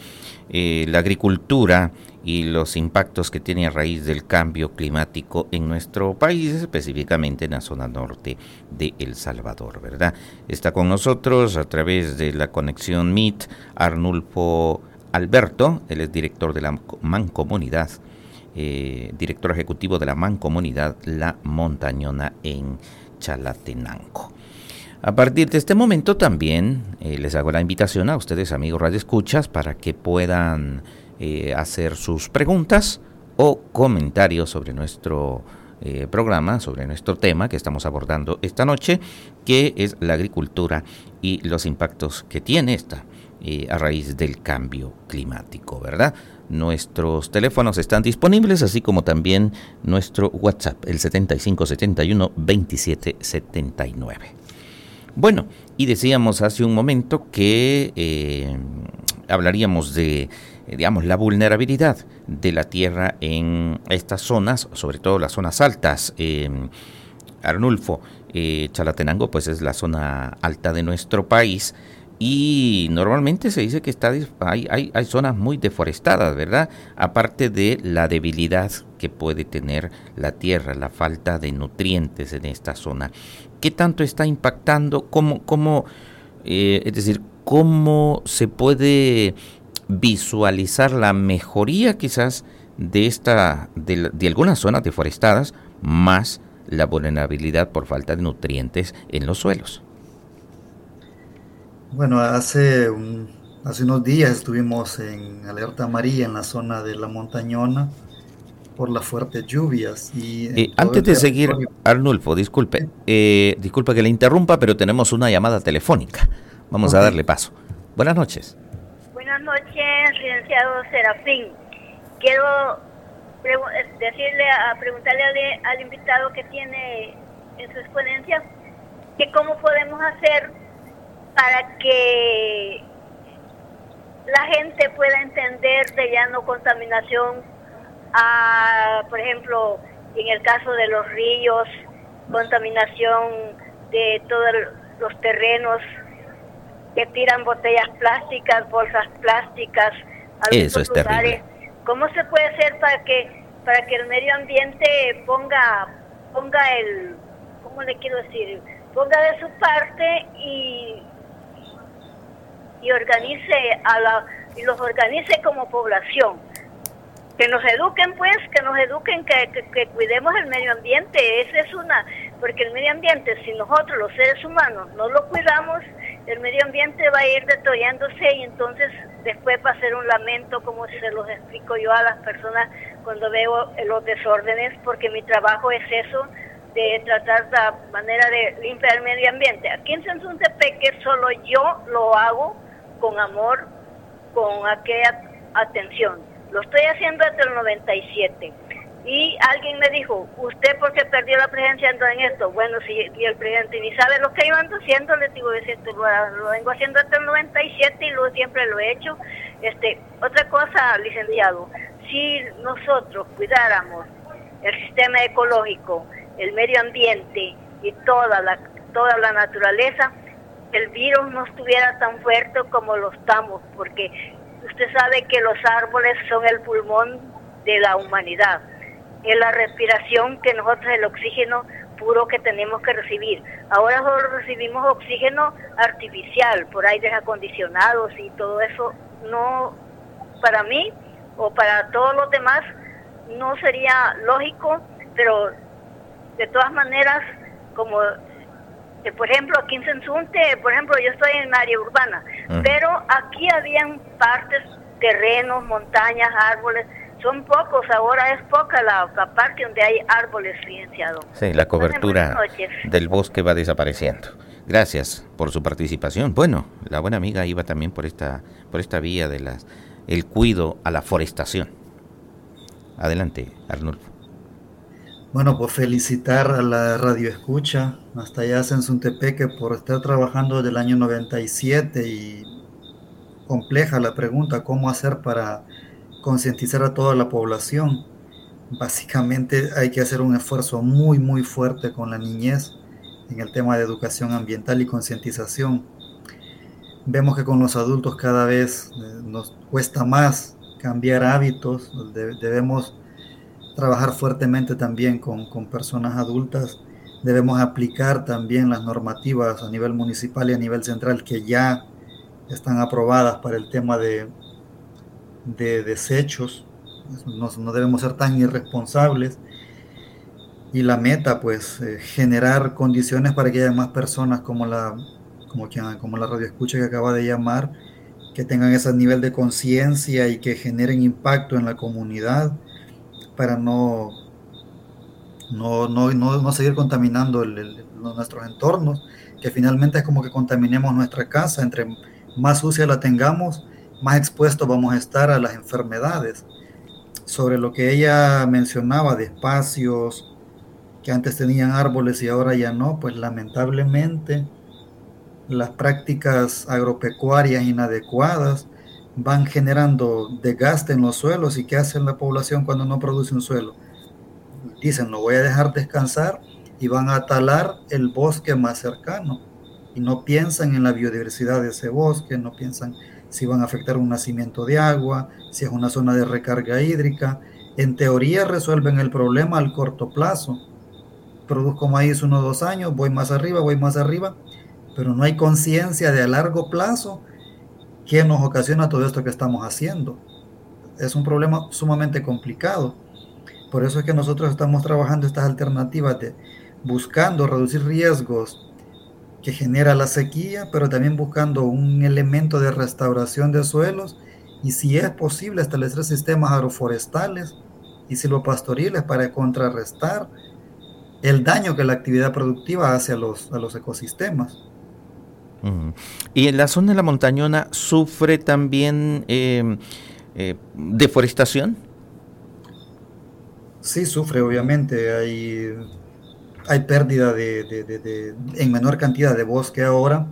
eh, la agricultura y los impactos que tiene a raíz del cambio climático en nuestro país, específicamente en la zona norte de El Salvador, ¿verdad? Está con nosotros a través de la conexión MIT Arnulfo Alberto, él es director de la Mancomunidad, eh, director ejecutivo de la Mancomunidad La Montañona en Chalatenango. A partir de este momento también eh, les hago la invitación a ustedes, amigos Radio Escuchas, para que puedan eh, hacer sus preguntas o comentarios sobre nuestro eh, programa, sobre nuestro tema que estamos abordando esta noche, que es la agricultura y los impactos que tiene esta a raíz del cambio climático, ¿verdad? Nuestros teléfonos están disponibles, así como también nuestro WhatsApp, el 7571 2779. Bueno, y decíamos hace un momento que eh, hablaríamos de, digamos, la vulnerabilidad de la tierra en estas zonas, sobre todo las zonas altas. Eh, Arnulfo, eh, Chalatenango, pues es la zona alta de nuestro país y normalmente se dice que está, hay, hay, hay, zonas muy deforestadas, ¿verdad? Aparte de la debilidad que puede tener la tierra, la falta de nutrientes en esta zona. ¿Qué tanto está impactando? ¿Cómo, cómo eh, es decir, cómo se puede visualizar la mejoría quizás de esta, de, de algunas zonas deforestadas, más la vulnerabilidad por falta de nutrientes en los suelos? Bueno, hace, un, hace unos días estuvimos en alerta amarilla en la zona de la montañona por las fuertes lluvias. Y eh, antes de seguir, Arnulfo, disculpe, eh, disculpa que le interrumpa, pero tenemos una llamada telefónica. Vamos a darle paso. Buenas noches. Buenas noches, licenciado Serafín. Quiero decirle, a preguntarle al, al invitado que tiene en su exponencia que cómo podemos hacer para que la gente pueda entender de ya no contaminación a, por ejemplo, en el caso de los ríos, contaminación de todos los terrenos que tiran botellas plásticas, bolsas plásticas. Eso es terrible. ¿Cómo se puede hacer para que para que el medio ambiente ponga ponga el cómo le quiero decir ponga de su parte y y organice a la y los organice como población que nos eduquen pues, que nos eduquen, que, que, cuidemos el medio ambiente, esa es una, porque el medio ambiente, si nosotros los seres humanos no lo cuidamos, el medio ambiente va a ir destruyéndose y entonces después va a ser un lamento, como se los explico yo a las personas cuando veo los desórdenes, porque mi trabajo es eso, de tratar la manera de limpiar el medio ambiente. Aquí en Sensuntepeque solo yo lo hago con amor, con aquella atención lo estoy haciendo desde el 97. Y alguien me dijo, ¿usted por qué perdió la presencia en esto? Bueno, si el presidente ni sabe lo que yo haciendo, le digo, lo, lo vengo haciendo desde el 97 y lo, siempre lo he hecho. Este, otra cosa, licenciado, si nosotros cuidáramos el sistema ecológico, el medio ambiente y toda la, toda la naturaleza, el virus no estuviera tan fuerte como lo estamos, porque Usted sabe que los árboles son el pulmón de la humanidad. Es la respiración que nosotros, el oxígeno puro que tenemos que recibir. Ahora solo recibimos oxígeno artificial por aires acondicionados y todo eso. No, para mí o para todos los demás, no sería lógico, pero de todas maneras, como por ejemplo, aquí en Sensunte, por ejemplo, yo estoy en área urbana, pero aquí habían partes, terrenos, montañas, árboles, son pocos, ahora es poca la, la parte donde hay árboles, licenciado. Sí, la cobertura del bosque va desapareciendo. Gracias por su participación. Bueno, la buena amiga iba también por esta, por esta vía de las, el cuido a la forestación. Adelante, Arnulfo. Bueno, pues felicitar a la radio escucha, hasta allá en Suntepeque, por estar trabajando desde el año 97 y compleja la pregunta, ¿cómo hacer para concientizar a toda la población? Básicamente hay que hacer un esfuerzo muy, muy fuerte con la niñez en el tema de educación ambiental y concientización. Vemos que con los adultos cada vez eh, nos cuesta más cambiar hábitos, de- debemos trabajar fuertemente también con, con personas adultas, debemos aplicar también las normativas a nivel municipal y a nivel central que ya están aprobadas para el tema de, de desechos, no, no debemos ser tan irresponsables. Y la meta pues eh, generar condiciones para que haya más personas como la como quien como la radio escucha que acaba de llamar que tengan ese nivel de conciencia y que generen impacto en la comunidad para no no, no, no, no seguir contaminando nuestros entornos que finalmente es como que contaminemos nuestra casa. Entre más sucia la tengamos más expuestos vamos a estar a las enfermedades. Sobre lo que ella mencionaba de espacios que antes tenían árboles y ahora ya no, pues lamentablemente las prácticas agropecuarias inadecuadas van generando desgaste en los suelos y qué hace la población cuando no produce un suelo. Dicen, lo voy a dejar descansar y van a talar el bosque más cercano y no piensan en la biodiversidad de ese bosque, no piensan si van a afectar un nacimiento de agua, si es una zona de recarga hídrica. En teoría resuelven el problema al corto plazo. Produzco maíz uno o dos años, voy más arriba, voy más arriba, pero no hay conciencia de a largo plazo que nos ocasiona todo esto que estamos haciendo. Es un problema sumamente complicado. Por eso es que nosotros estamos trabajando estas alternativas de buscando reducir riesgos que genera la sequía, pero también buscando un elemento de restauración de suelos y si es posible establecer sistemas agroforestales y silvopastoriles para contrarrestar el daño que la actividad productiva hace a los, a los ecosistemas. Y en la zona de la montañona sufre también eh, eh, deforestación. Sí, sufre, obviamente. Hay, hay pérdida de- en menor cantidad de bosque ahora.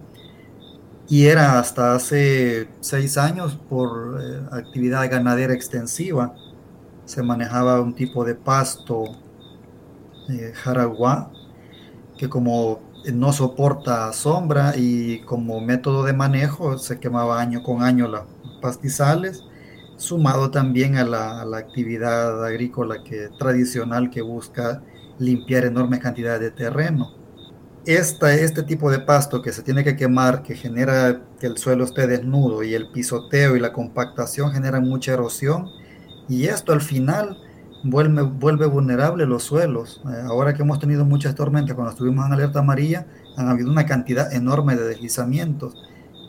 Y era hasta hace seis años por eh, actividad ganadera extensiva. Se manejaba un tipo de pasto eh, jaraguá que como no soporta sombra y como método de manejo se quemaba año con año los pastizales sumado también a la, actividad agrícola que, tradicional que busca limpiar enormes cantidades de terreno. Esta, este tipo de pasto que se tiene que quemar, que genera que el suelo esté desnudo y el pisoteo y la compactación generan mucha erosión y esto al final vuelve, vulnerable los suelos. Eh, ahora que hemos tenido muchas tormentas, cuando estuvimos en alerta amarilla, han habido una cantidad enorme de deslizamientos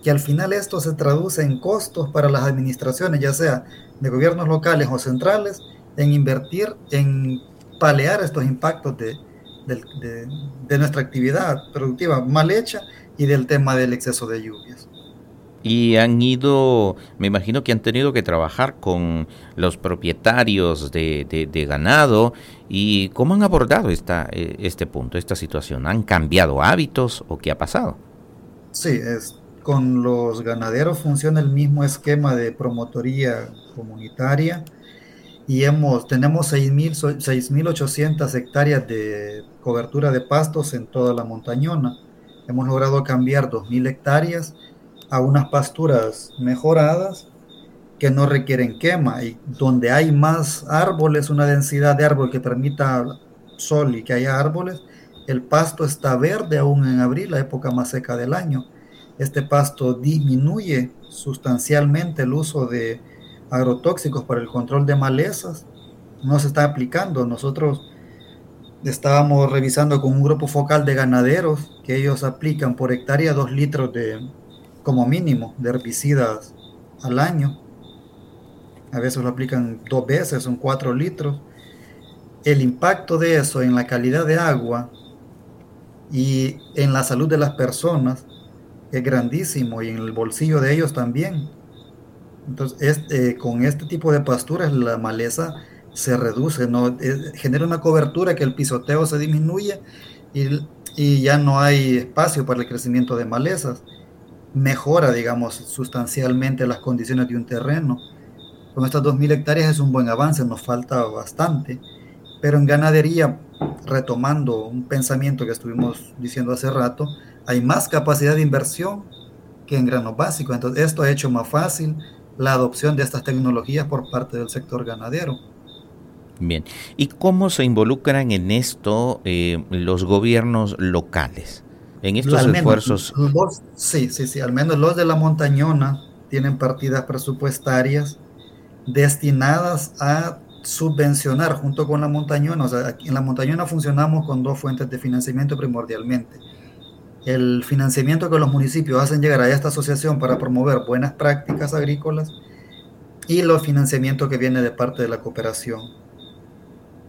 que al final esto se traduce en costos para las administraciones, ya sea de gobiernos locales o centrales, en invertir en palear estos impactos de nuestra actividad productiva mal hecha y del tema del exceso de lluvias. Y han ido, me imagino que han tenido que trabajar con los propietarios de, ganado. ¿Y cómo han abordado esta, eh, este punto, esta situación? ¿Han cambiado hábitos o qué ha pasado? Sí, es, con los ganaderos funciona el mismo esquema de promotoría comunitaria y hemos, tenemos 6.000 so- 6.800 hectáreas de cobertura de pastos en toda la montañona. Hemos logrado cambiar 2.000 hectáreas a unas pasturas mejoradas que no requieren quema y donde hay más árboles, una densidad de árbol que permita sol y que haya árboles, el pasto está verde aún en abril, la época más seca del año. Este pasto disminuye sustancialmente el uso de agrotóxicos para el control de malezas. No se está aplicando. Nosotros estábamos revisando con un grupo focal de ganaderos que ellos aplican por hectárea dos litros de, como mínimo, de herbicidas al año. a veces lo aplican dos veces, son cuatro litros. El impacto de eso en la calidad de agua y en la salud de las personas es grandísimo y en el bolsillo de ellos también. Entonces, este, con este tipo de pasturas la maleza se reduce, ¿no? genera una cobertura que el pisoteo se disminuye y, ya no hay espacio para el crecimiento de malezas. Mejora, digamos, sustancialmente las condiciones de un terreno. Con estas 2.000 hectáreas es un buen avance, nos falta bastante, pero en ganadería, retomando un pensamiento que estuvimos diciendo hace rato, hay más capacidad de inversión que en granos básicos. Entonces, esto ha hecho más fácil la adopción de estas tecnologías por parte del sector ganadero. Bien, ¿y cómo se involucran en esto eh, los gobiernos locales? En estos esfuerzos. sí, sí, sí, al menos los de la montañona tienen partidas presupuestarias destinadas a subvencionar junto con la montañona. O sea, en la montañona funcionamos con dos fuentes de financiamiento primordialmente. El financiamiento que los municipios hacen llegar a esta asociación para promover buenas prácticas agrícolas y los financiamientos que viene de parte de la cooperación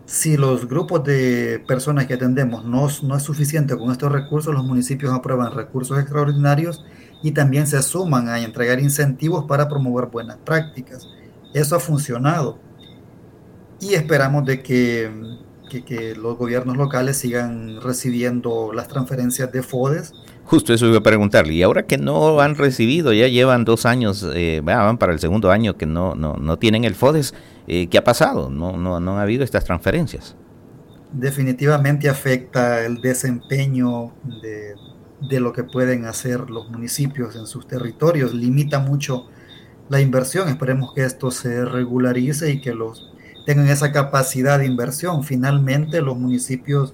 si los grupos de personas que atendemos no, no, es suficiente con estos recursos, los municipios aprueban recursos extraordinarios y también se suman a entregar incentivos para promover buenas prácticas. Eso ha funcionado y esperamos de que, que, que los gobiernos locales sigan recibiendo las transferencias de FODES Justo eso iba a preguntarle. Y ahora que no han recibido, ya llevan dos años, eh, van para el segundo año que no, no, no tienen el FODES, eh, ¿qué ha pasado? No, no, no ha habido estas transferencias. Definitivamente afecta el desempeño de, de lo que pueden hacer los municipios en sus territorios, limita mucho la inversión. Esperemos que esto se regularice y que los tengan esa capacidad de inversión. Finalmente los municipios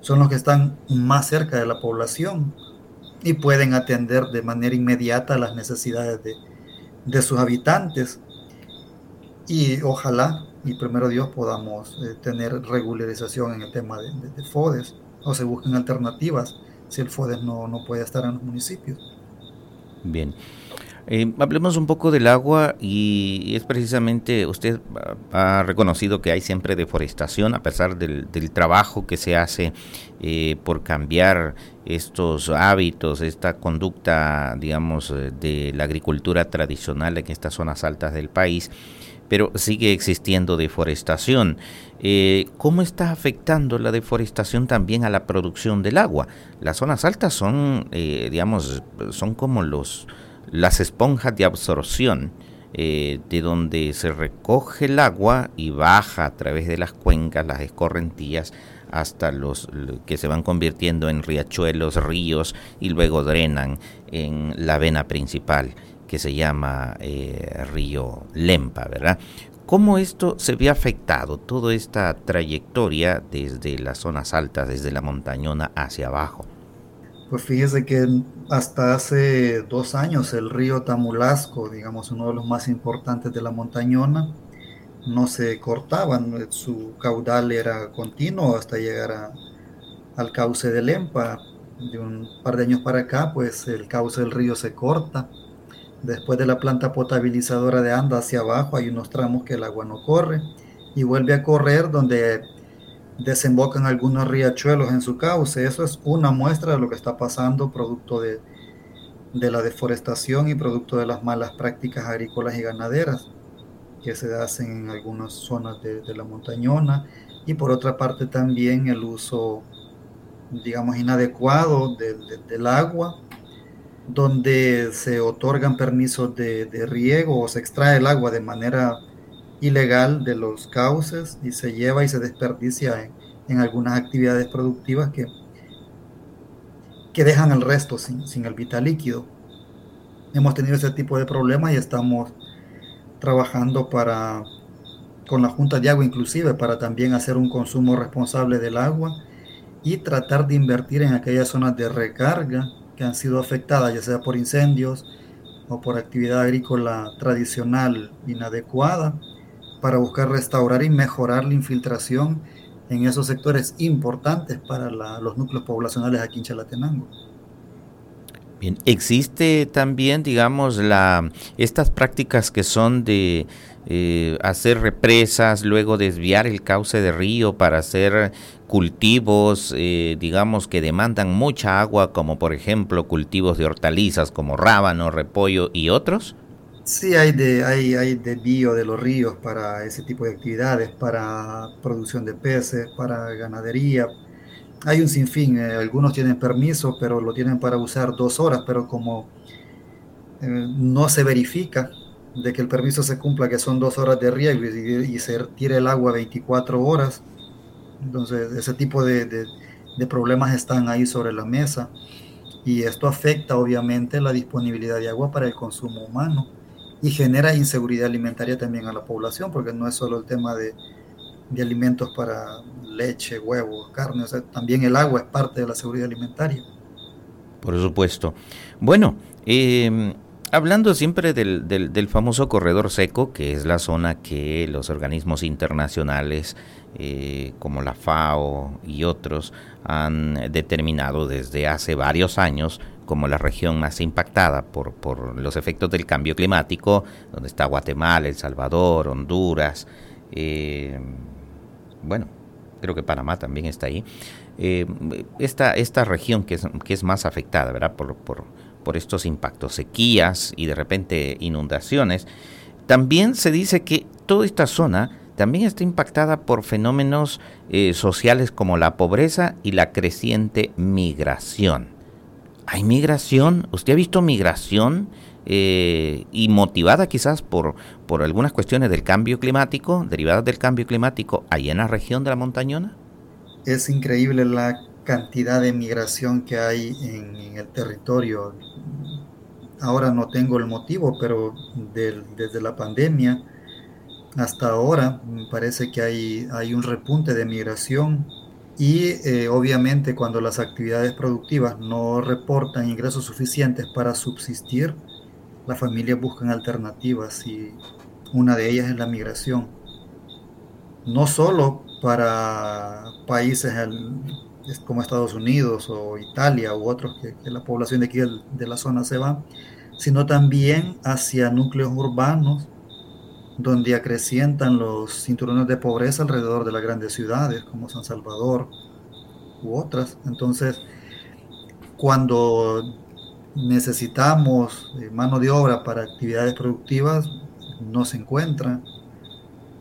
son los que están más cerca de la población y pueden atender de manera inmediata las necesidades de, sus habitantes. Y ojalá, y primero Dios, podamos eh, tener regularización en el tema de, FODES o se busquen alternativas si el FODES no, no puede estar en los municipios. Bien. Eh, hablemos un poco del agua y es precisamente, usted ha reconocido que hay siempre deforestación a pesar del, trabajo que se hace eh, por cambiar estos hábitos, esta conducta, digamos, eh, de la agricultura tradicional en estas zonas altas del país, pero sigue existiendo deforestación. ¿Cómo está afectando la deforestación también a la producción del agua? Las zonas altas son, digamos, son como los las esponjas de absorción, eh, de donde se recoge el agua y baja a través de las cuencas, las escorrentías, hasta los que se van convirtiendo en riachuelos, ríos y luego drenan en la vena principal que se llama eh, río Lempa, ¿verdad? ¿Cómo esto se ve afectado, toda esta trayectoria desde las zonas altas, desde la montañona hacia abajo? Pues fíjese que hasta hace dos años el río Tamulasco, digamos uno de los más importantes de la montañona, no se cortaban, su caudal era continuo hasta llegar al cauce del Lempa. De un par de años para acá, pues el cauce del río se corta. Después de la planta potabilizadora de Anda hacia abajo hay unos tramos que el agua no corre y vuelve a correr donde desembocan algunos riachuelos en su cauce. Eso es una muestra de lo que está pasando producto de, la deforestación y producto de las malas prácticas agrícolas y ganaderas que se hacen en algunas zonas de, la montañona y por otra parte también el uso, digamos, inadecuado del agua, donde se otorgan permisos de, de riego o se extrae el agua de manera ilegal de los cauces y se lleva y se desperdicia en, algunas actividades productivas que, que dejan el resto sin, sin, el vital líquido. Hemos tenido ese tipo de problemas y estamos trabajando para con la Junta de Agua inclusive para también hacer un consumo responsable del agua y tratar de invertir en aquellas zonas de recarga que han sido afectadas ya sea por incendios o por actividad agrícola tradicional inadecuada para buscar restaurar y mejorar la infiltración en esos sectores importantes para los núcleos poblacionales aquí en Chalatenango. Bien, existe también, digamos, la estas prácticas que son de eh, hacer represas, luego desviar el cauce de río para hacer cultivos, eh, digamos, que demandan mucha agua, como por ejemplo cultivos de hortalizas como rábano, repollo y otros. Sí, hay, de, hay, hay desvío de los ríos para ese tipo de actividades, para producción de peces, para ganadería, hay un sinfín, eh, algunos tienen permiso, pero lo tienen para usar dos horas, pero como eh, no se verifica de que el permiso se cumpla, que son dos horas de riego y, se tire el agua 24 horas, entonces ese tipo de, de, problemas están ahí sobre la mesa y esto afecta obviamente la disponibilidad de agua para el consumo humano y genera inseguridad alimentaria también a la población, porque no es solo el tema de, de alimentos para leche, huevos, carne, o sea, también el agua es parte de la seguridad alimentaria. Por supuesto. Bueno, em, hablando siempre del, del, famoso corredor seco, que es la zona que los organismos internacionales eh, como la FAO y otros han determinado desde hace varios años como la región más impactada por, por los efectos del cambio climático, donde está Guatemala, El Salvador, Honduras, eh, bueno, creo que Panamá también está ahí, eh, esta, esta región que es, que es más afectada, ¿verdad? Por, por, por estos impactos, sequías y de repente inundaciones, también se dice que toda esta zona también está impactada por fenómenos eh, sociales como la pobreza y la creciente migración. ¿Hay migración? ¿Usted ha visto migración? Eh, y motivada quizás por, por algunas cuestiones del cambio climático, derivadas del cambio climático, ahí en la región de la montañona? Es increíble la cantidad de migración que hay en, el territorio. Ahora no tengo el motivo, pero desde la pandemia hasta ahora parece que hay, hay un repunte de migración y eh, obviamente cuando las actividades productivas no reportan ingresos suficientes para subsistir, las familias buscan alternativas y una de ellas es la migración. No solo para países como Estados Unidos o Italia u otros que, la población de aquí de la zona se va, sino también hacia núcleos urbanos donde acrecientan los cinturones de pobreza alrededor de las grandes ciudades como San Salvador u otras. Entonces, cuando necesitamos eh, mano de obra para actividades productivas, no se encuentra.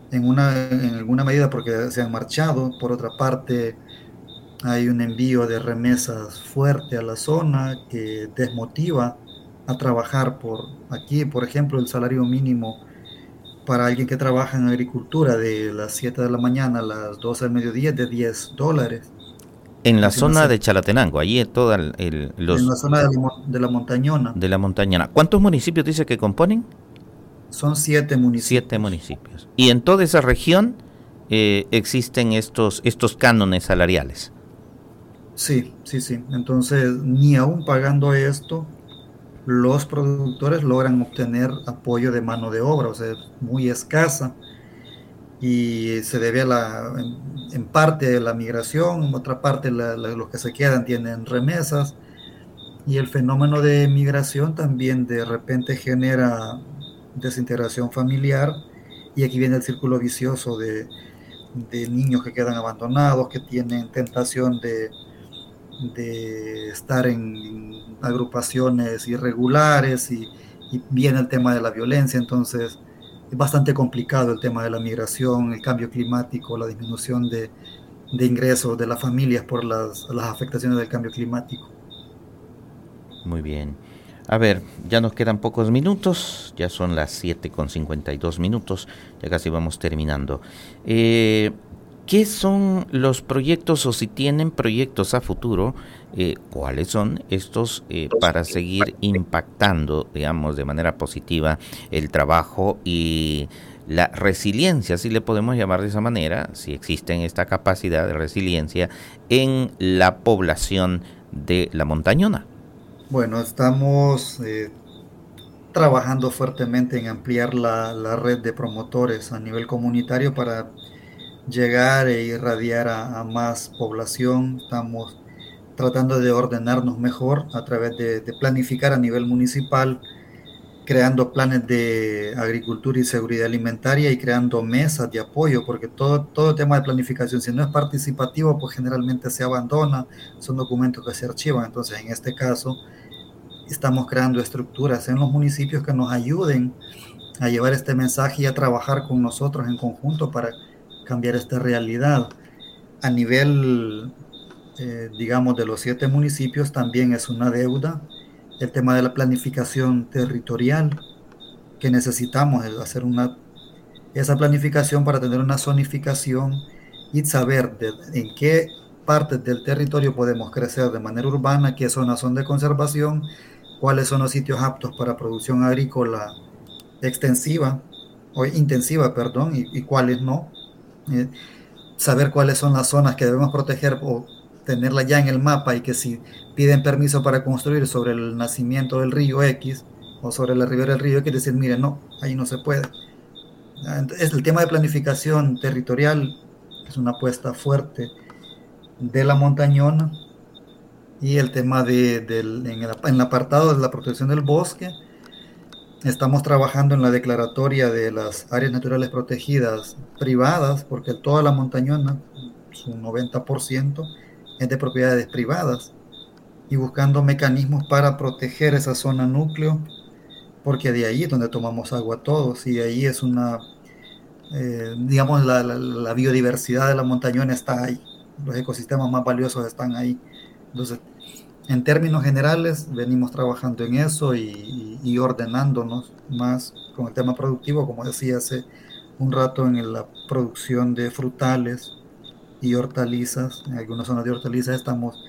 En, una, en alguna medida porque se han marchado. Por otra parte, hay un envío de remesas fuerte a la zona que desmotiva a trabajar por aquí. Por ejemplo, el salario mínimo para alguien que trabaja en agricultura de las 7 de la mañana a las 12 del mediodía de 10 dólares. En la zona de Chalatenango, allí es toda el, los... En la zona de la, montañona. De la montañona. ¿Cuántos municipios dice que componen? Son siete municipios. Siete municipios. Y en toda esa región eh, existen estos, estos cánones salariales. Sí, sí, sí. Entonces, ni aún pagando esto, los productores logran obtener apoyo de mano de obra, o sea, muy escasa y se debe a la, en, parte a la migración, en otra parte los que se quedan tienen remesas y el fenómeno de migración también de repente genera desintegración familiar y aquí viene el círculo vicioso de, de niños que quedan abandonados, que tienen tentación de, de estar en agrupaciones irregulares y, y viene el tema de la violencia, entonces es bastante complicado el tema de la migración, el cambio climático, la disminución de, ingresos de las familias por las, afectaciones del cambio climático. Muy bien. A ver, ya nos quedan pocos minutos, ya son las 7 con 52 minutos, ya casi vamos terminando. Eh, ¿Qué son los proyectos o si tienen proyectos a futuro? Eh, ¿Cuáles son estos eh, para seguir impactando, digamos, de manera positiva el trabajo y la resiliencia, si le podemos llamar de esa manera, si existe esta capacidad de resiliencia en la población de la montañona? Bueno, estamos eh, trabajando fuertemente en ampliar la red de promotores a nivel comunitario para llegar e irradiar a, más población. Estamos tratando de ordenarnos mejor a través de, de planificar a nivel municipal, creando planes de agricultura y seguridad alimentaria y creando mesas de apoyo, porque todo, todo tema de planificación, si no es participativo, pues generalmente se abandona, son documentos que se archivan. Entonces, en este caso, estamos creando estructuras en los municipios que nos ayuden a llevar este mensaje y a trabajar con nosotros en conjunto para cambiar esta realidad. A nivel, eh, digamos, de los siete municipios también es una deuda el tema de la planificación territorial, que necesitamos hacer una, esa planificación para tener una zonificación y saber en qué partes del territorio podemos crecer de manera urbana, qué zonas son de conservación, cuáles son los sitios aptos para producción agrícola extensiva o intensiva, perdón, y, cuáles no. Saber cuáles son las zonas que debemos proteger o tenerla ya en el mapa y que si piden permiso para construir sobre el nacimiento del río X o sobre la ribera del río X, decir, miren, no, ahí no se puede. Es el tema de planificación territorial es una apuesta fuerte de la montañona y el tema de, el, en el apartado de la protección del bosque. Estamos trabajando en la declaratoria de las áreas naturales protegidas privadas, porque toda la montañona, su 90%, es de propiedades privadas y buscando mecanismos para proteger esa zona núcleo, porque de ahí es donde tomamos agua todos y ahí es una, eh, digamos, la, la, biodiversidad de la montañona está ahí, los ecosistemas más valiosos están ahí. Entonces, en términos generales, venimos trabajando en eso y, y, ordenándonos más con el tema productivo, como decía hace un rato, en la producción de frutales y hortalizas. En algunas zonas de hortalizas estamos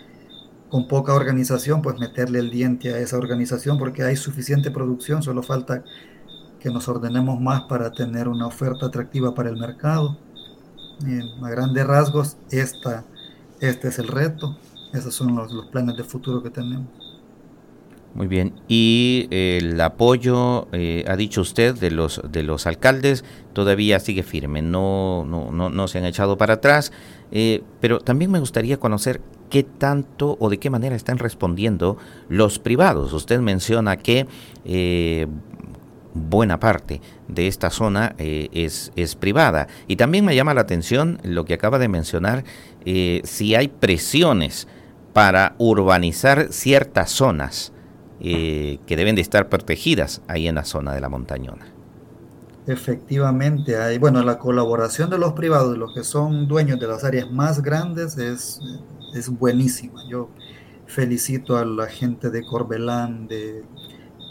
con poca organización, pues meterle el diente a esa organización porque hay suficiente producción, solo falta que nos ordenemos más para tener una oferta atractiva para el mercado. a grandes rasgos, esta, este es el reto, esos son los, los planes de futuro que tenemos. Muy bien. Y el apoyo, eh, ha dicho usted, de los de los alcaldes todavía sigue firme, no, no, no, no se han echado para atrás. Eh, pero también me gustaría conocer qué tanto o de qué manera están respondiendo los privados. Usted menciona que eh, buena parte de esta zona eh, es, es, privada. Y también me llama la atención lo que acaba de mencionar, eh, si hay presiones para urbanizar ciertas zonas que deben de estar protegidas ahí en la zona de la montañona. Efectivamente, hay, bueno, la colaboración de los privados, los que son dueños de las áreas más grandes, es, es buenísima. Yo felicito a la gente de Corbelán, de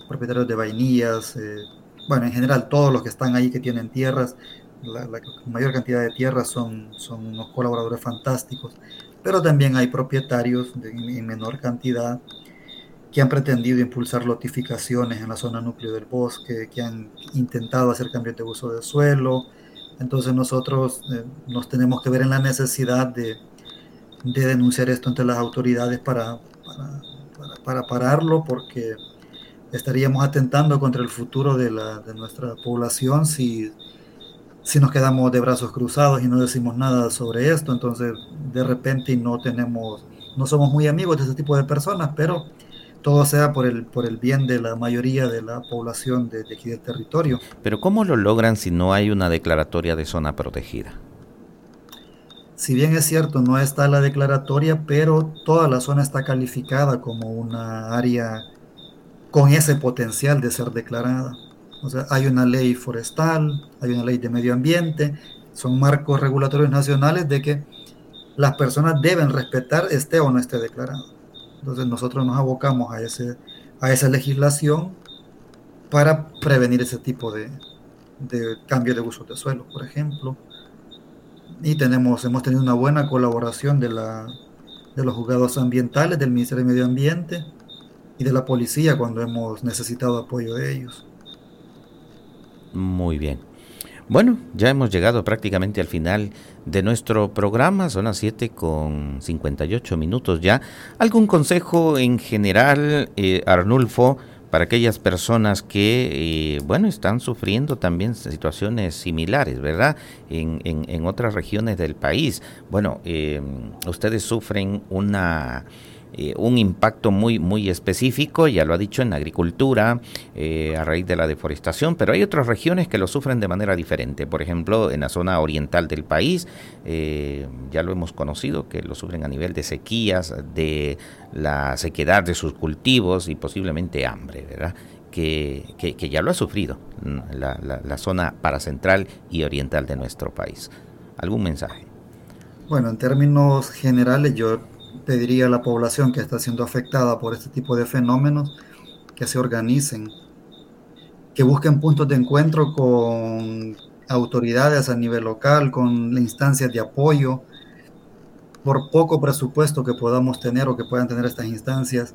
propietarios de vainillas, eh, bueno, en general todos los que están ahí que tienen tierras, la, mayor cantidad de tierras son, son unos colaboradores fantásticos, pero también hay propietarios en menor cantidad que han pretendido impulsar lotificaciones en la zona núcleo del bosque, que han intentado hacer cambios de uso de suelo. Entonces nosotros eh, nos tenemos que ver en la necesidad de, de denunciar esto ante las autoridades para, para, para, pararlo, porque estaríamos atentando contra el futuro de, la, de nuestra población si, si nos quedamos de brazos cruzados y no decimos nada sobre esto. Entonces de repente no tenemos, no somos muy amigos de ese tipo de personas, pero todo sea por el, por el bien de la mayoría de la población de, aquí del territorio. Pero ¿cómo lo logran si no hay una declaratoria de zona protegida? Si bien es cierto, no está la declaratoria, pero toda la zona está calificada como una área con ese potencial de ser declarada. O sea, hay una ley forestal, hay una ley de medio ambiente, son marcos regulatorios nacionales de que las personas deben respetar esté o no esté declarado. Entonces nosotros nos abocamos a, ese, a esa legislación para prevenir ese tipo de, de cambio de uso de suelo, por ejemplo. Y tenemos, hemos tenido una buena colaboración de, la, de los juzgados ambientales, del Ministerio de Medio Ambiente y de la policía cuando hemos necesitado apoyo de ellos. Muy bien. Bueno, ya hemos llegado prácticamente al final de nuestro programa, son las 7 con 58 minutos ya. ¿Algún consejo en general, eh, Arnulfo, para aquellas personas que, eh, bueno, están sufriendo también situaciones similares, ¿verdad? En, en, otras regiones del país. Bueno, eh, ustedes sufren una eh, un impacto muy, muy específico, ya lo ha dicho, en agricultura, eh, a raíz de la deforestación, pero hay otras regiones que lo sufren de manera diferente. Por ejemplo, en la zona oriental del país, eh, ya lo hemos conocido, que lo sufren a nivel de sequías, de la sequedad de sus cultivos y posiblemente hambre, ¿verdad? Que, que, ya lo ha sufrido la, la, la zona paracentral y oriental de nuestro país. ¿Algún mensaje? Bueno, en términos generales, yo pediría a la población que está siendo afectada por este tipo de fenómenos que se organicen, que busquen puntos de encuentro con autoridades a nivel local, con instancias de apoyo, por poco presupuesto que podamos tener o que puedan tener estas instancias,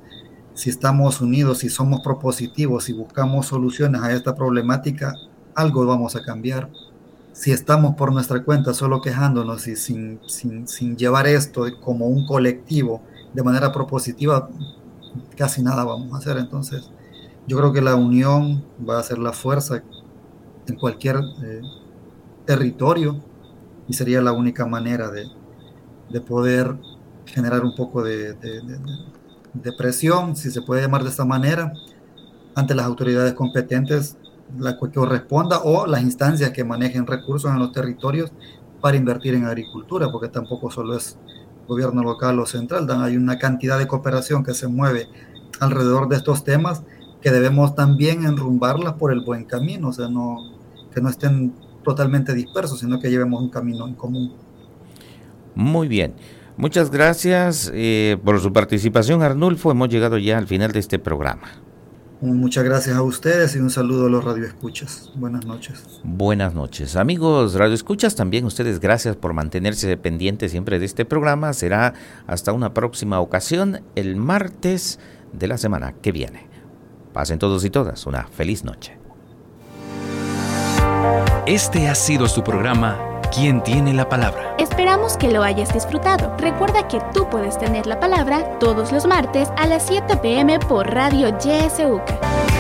si estamos unidos, si somos propositivos, si buscamos soluciones a esta problemática, algo vamos a cambiar si estamos por nuestra cuenta solo quejándonos y sin, sin, sin, llevar esto como un colectivo de manera propositiva, casi nada vamos a hacer. Entonces, yo creo que la unión va a ser la fuerza en cualquier eh, territorio y sería la única manera de, de poder generar un poco de, de, de presión, si se puede llamar de esta manera, ante las autoridades competentes la que corresponda o las instancias que manejen recursos en los territorios para invertir en agricultura, porque tampoco solo es gobierno local o central, hay una cantidad de cooperación que se mueve alrededor de estos temas que debemos también enrumbarlas por el buen camino, o sea, no, que no estén totalmente dispersos, sino que llevemos un camino en común. Muy bien. Muchas gracias eh, por su participación, Arnulfo. Hemos llegado ya al final de este programa. Muchas gracias a ustedes y un saludo a los radioescuchas. Buenas noches. Buenas noches. Amigos radioescuchas, también ustedes gracias por mantenerse pendientes siempre de este programa. Será hasta una próxima ocasión el martes de la semana que viene. Pasen todos y todas una feliz noche. Este ha sido su programa ¿Quién tiene la palabra? Esperamos que lo hayas disfrutado. Recuerda que tú puedes tener la palabra todos los martes a las 7 pm por Radio YSUCA.